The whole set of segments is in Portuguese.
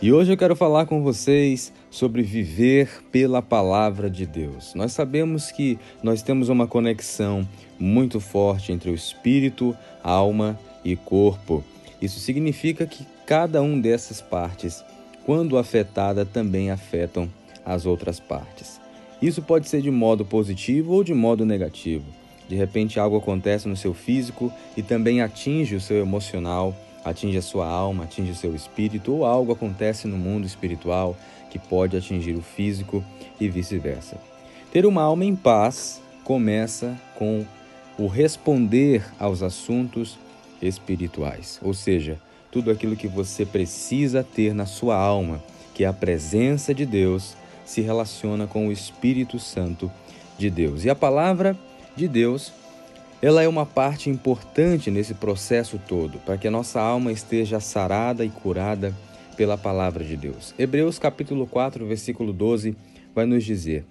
E hoje eu quero falar com vocês sobre viver pela palavra de Deus. Nós sabemos que nós temos uma conexão muito forte entre o espírito, alma e corpo. Isso significa que cada um dessas partes, quando afetada, também afetam as outras partes. Isso pode ser de modo positivo ou de modo negativo. De repente, algo acontece no seu físico e também atinge o seu emocional, atinge a sua alma, atinge o seu espírito, ou algo acontece no mundo espiritual que pode atingir o físico e vice-versa. Ter uma alma em paz começa com o responder aos assuntos espirituais, ou seja, tudo aquilo que você precisa ter na sua alma, que é a presença de Deus, se relaciona com o Espírito Santo de Deus. E a palavra de Deus, ela é uma parte importante nesse processo todo, para que a nossa alma esteja sarada e curada pela palavra de Deus. Hebreus capítulo 4, versículo 12 vai nos dizer: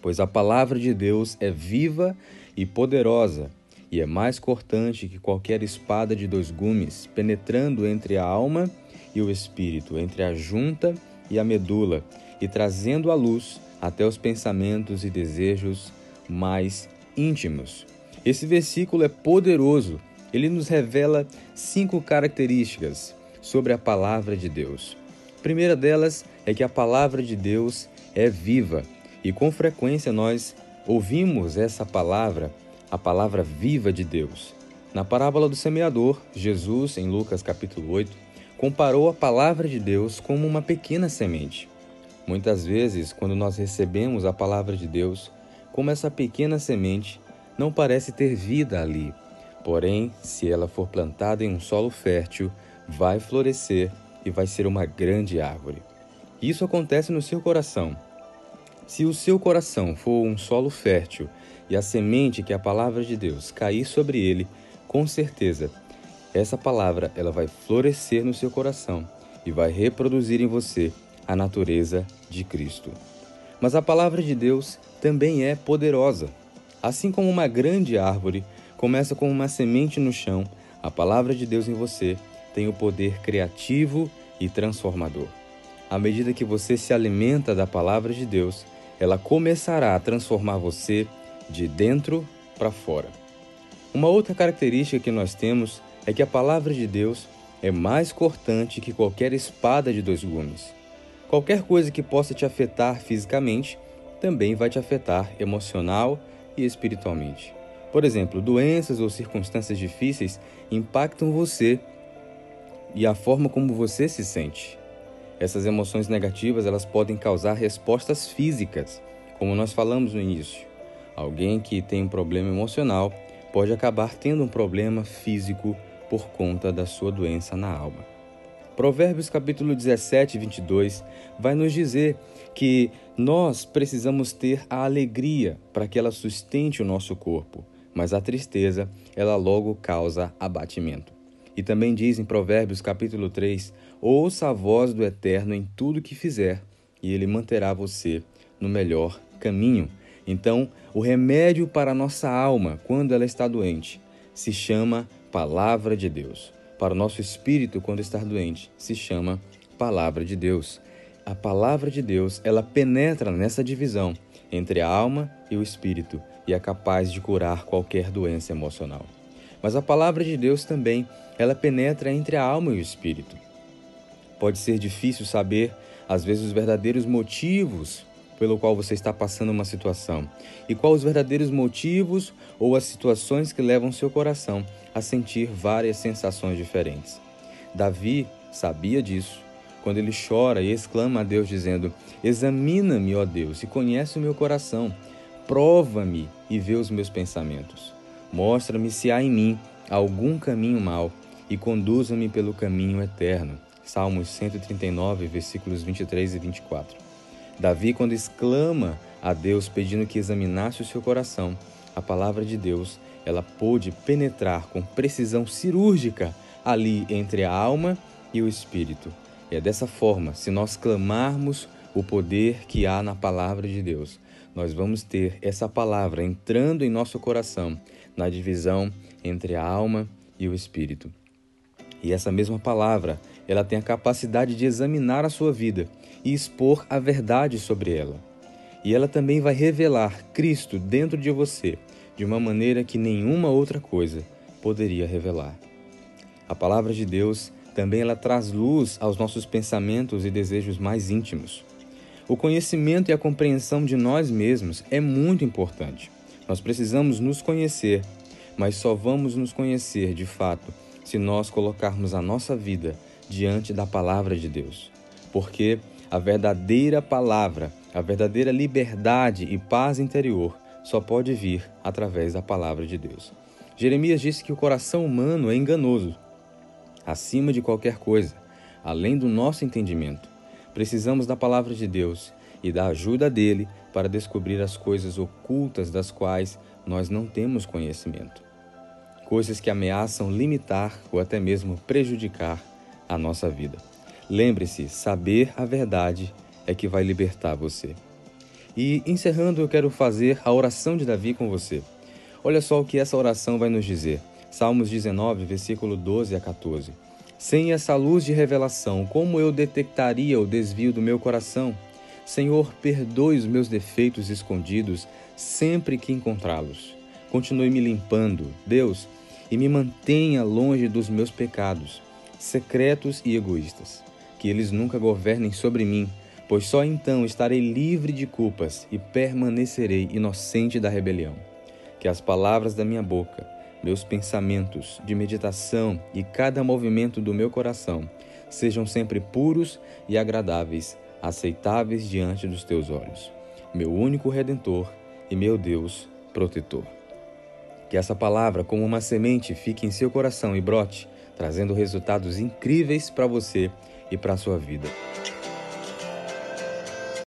Pois a palavra de Deus é viva e poderosa, e é mais cortante que qualquer espada de dois gumes, penetrando entre a alma e o espírito, entre a junta e a medula, e trazendo à luz até os pensamentos e desejos mais íntimos. Esse versículo é poderoso. Ele nos revela cinco características sobre a palavra de Deus. A primeira delas é que a palavra de Deus é viva e com frequência nós ouvimos essa palavra, a palavra viva de Deus. Na parábola do semeador, Jesus, em Lucas capítulo 8, comparou a palavra de Deus como uma pequena semente. Muitas vezes, quando nós recebemos a palavra de Deus, como essa pequena semente não parece ter vida ali. Porém, se ela for plantada em um solo fértil, vai florescer e vai ser uma grande árvore. Isso acontece no seu coração. Se o seu coração for um solo fértil e a semente que é a palavra de Deus cair sobre ele, com certeza essa palavra ela vai florescer no seu coração e vai reproduzir em você a natureza de Cristo. Mas a palavra de Deus também é poderosa. Assim como uma grande árvore começa com uma semente no chão, a palavra de Deus em você tem o poder criativo e transformador. À medida que você se alimenta da palavra de Deus, ela começará a transformar você de dentro para fora. Uma outra característica que nós temos é que a palavra de Deus é mais cortante que qualquer espada de dois gumes. Qualquer coisa que possa te afetar fisicamente também vai te afetar emocional e espiritualmente. Por exemplo, doenças ou circunstâncias difíceis impactam você e a forma como você se sente. Essas emoções negativas, elas podem causar respostas físicas, como nós falamos no início. Alguém que tem um problema emocional pode acabar tendo um problema físico por conta da sua doença na alma. Provérbios capítulo 17, 22 vai nos dizer que nós precisamos ter a alegria para que ela sustente o nosso corpo, mas a tristeza, ela logo causa abatimento. E também diz em Provérbios capítulo 3: Ouça a voz do Eterno em tudo que fizer, e ele manterá você no melhor caminho. Então, o remédio para a nossa alma, quando ela está doente, se chama Palavra de Deus para o nosso espírito quando está doente se chama palavra de Deus. A palavra de Deus, ela penetra nessa divisão entre a alma e o espírito e é capaz de curar qualquer doença emocional. Mas a palavra de Deus também, ela penetra entre a alma e o espírito. Pode ser difícil saber, às vezes, os verdadeiros motivos pelo qual você está passando uma situação e quais os verdadeiros motivos ou as situações que levam seu coração a sentir várias sensações diferentes. Davi sabia disso quando ele chora e exclama a Deus dizendo: Examina-me, ó Deus, e conhece o meu coração. Prova-me e vê os meus pensamentos. Mostra-me se há em mim algum caminho mau e conduza-me pelo caminho eterno. Salmos 139, versículos 23 e 24. Davi, quando exclama a Deus pedindo que examinasse o seu coração, a palavra de Deus, ela pôde penetrar com precisão cirúrgica ali entre a alma e o espírito. E é dessa forma, se nós clamarmos o poder que há na palavra de Deus, nós vamos ter essa palavra entrando em nosso coração, na divisão entre a alma e o espírito. E essa mesma palavra, ela tem a capacidade de examinar a sua vida e expor a verdade sobre ela. E ela também vai revelar Cristo dentro de você de uma maneira que nenhuma outra coisa poderia revelar. A palavra de Deus também ela traz luz aos nossos pensamentos e desejos mais íntimos. O conhecimento e a compreensão de nós mesmos é muito importante. Nós precisamos nos conhecer, mas só vamos nos conhecer de fato se nós colocarmos a nossa vida diante da palavra de Deus. Porque a verdadeira palavra, a verdadeira liberdade e paz interior só pode vir através da palavra de Deus. Jeremias disse que o coração humano é enganoso, acima de qualquer coisa, além do nosso entendimento. Precisamos da palavra de Deus e da ajuda dele para descobrir as coisas ocultas das quais nós não temos conhecimento. Coisas que ameaçam limitar ou até mesmo prejudicar a nossa vida. Lembre-se, saber a verdade é que vai libertar você. E encerrando, eu quero fazer a oração de Davi com você. Olha só o que essa oração vai nos dizer. Salmos 19, versículo 12 a 14. Sem essa luz de revelação, como eu detectaria o desvio do meu coração? Senhor, perdoe os meus defeitos escondidos sempre que encontrá-los. Continue me limpando, Deus, e me mantenha longe dos meus pecados, secretos e egoístas que eles nunca governem sobre mim, pois só então estarei livre de culpas e permanecerei inocente da rebelião. Que as palavras da minha boca, meus pensamentos de meditação e cada movimento do meu coração sejam sempre puros e agradáveis, aceitáveis diante dos teus olhos, meu único redentor e meu Deus protetor. Que essa palavra, como uma semente, fique em seu coração e brote, trazendo resultados incríveis para você e para a sua vida.